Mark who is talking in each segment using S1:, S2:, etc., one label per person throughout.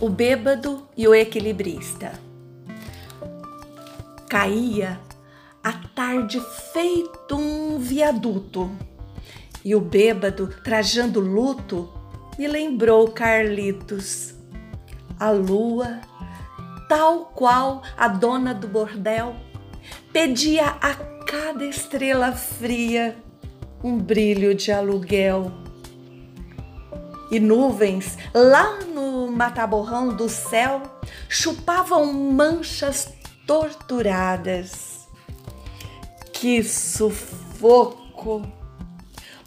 S1: o bêbado e o equilibrista. Caía a tarde feito um viaduto e o bêbado, trajando luto, me lembrou Carlitos. A lua, tal qual a dona do bordel, pedia a cada estrela fria um brilho de aluguel. E nuvens lá no mataborrão do céu chupavam manchas torturadas. Que sufoco!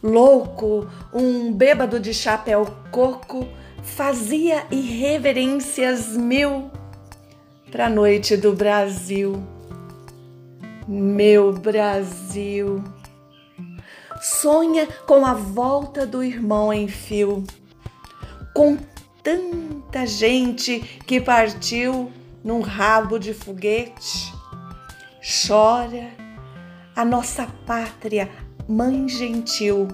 S1: Louco, um bêbado de chapéu coco fazia irreverências mil para a noite do Brasil. Meu Brasil. Sonha com a volta do irmão em fio, com tanta gente que partiu num rabo de foguete. Chora a nossa pátria Mãe gentil,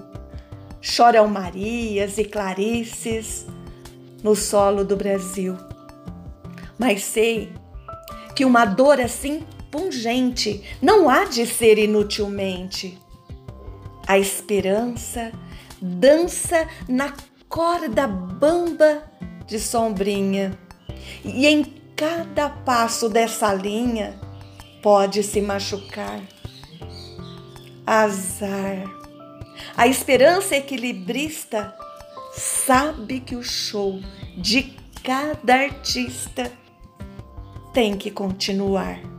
S1: choram Marias e Clarices no solo do Brasil. Mas sei que uma dor assim pungente não há de ser inutilmente. A esperança dança na corda bamba de sombrinha, e em cada passo dessa linha pode se machucar azar. A esperança equilibrista sabe que o show de cada artista tem que continuar.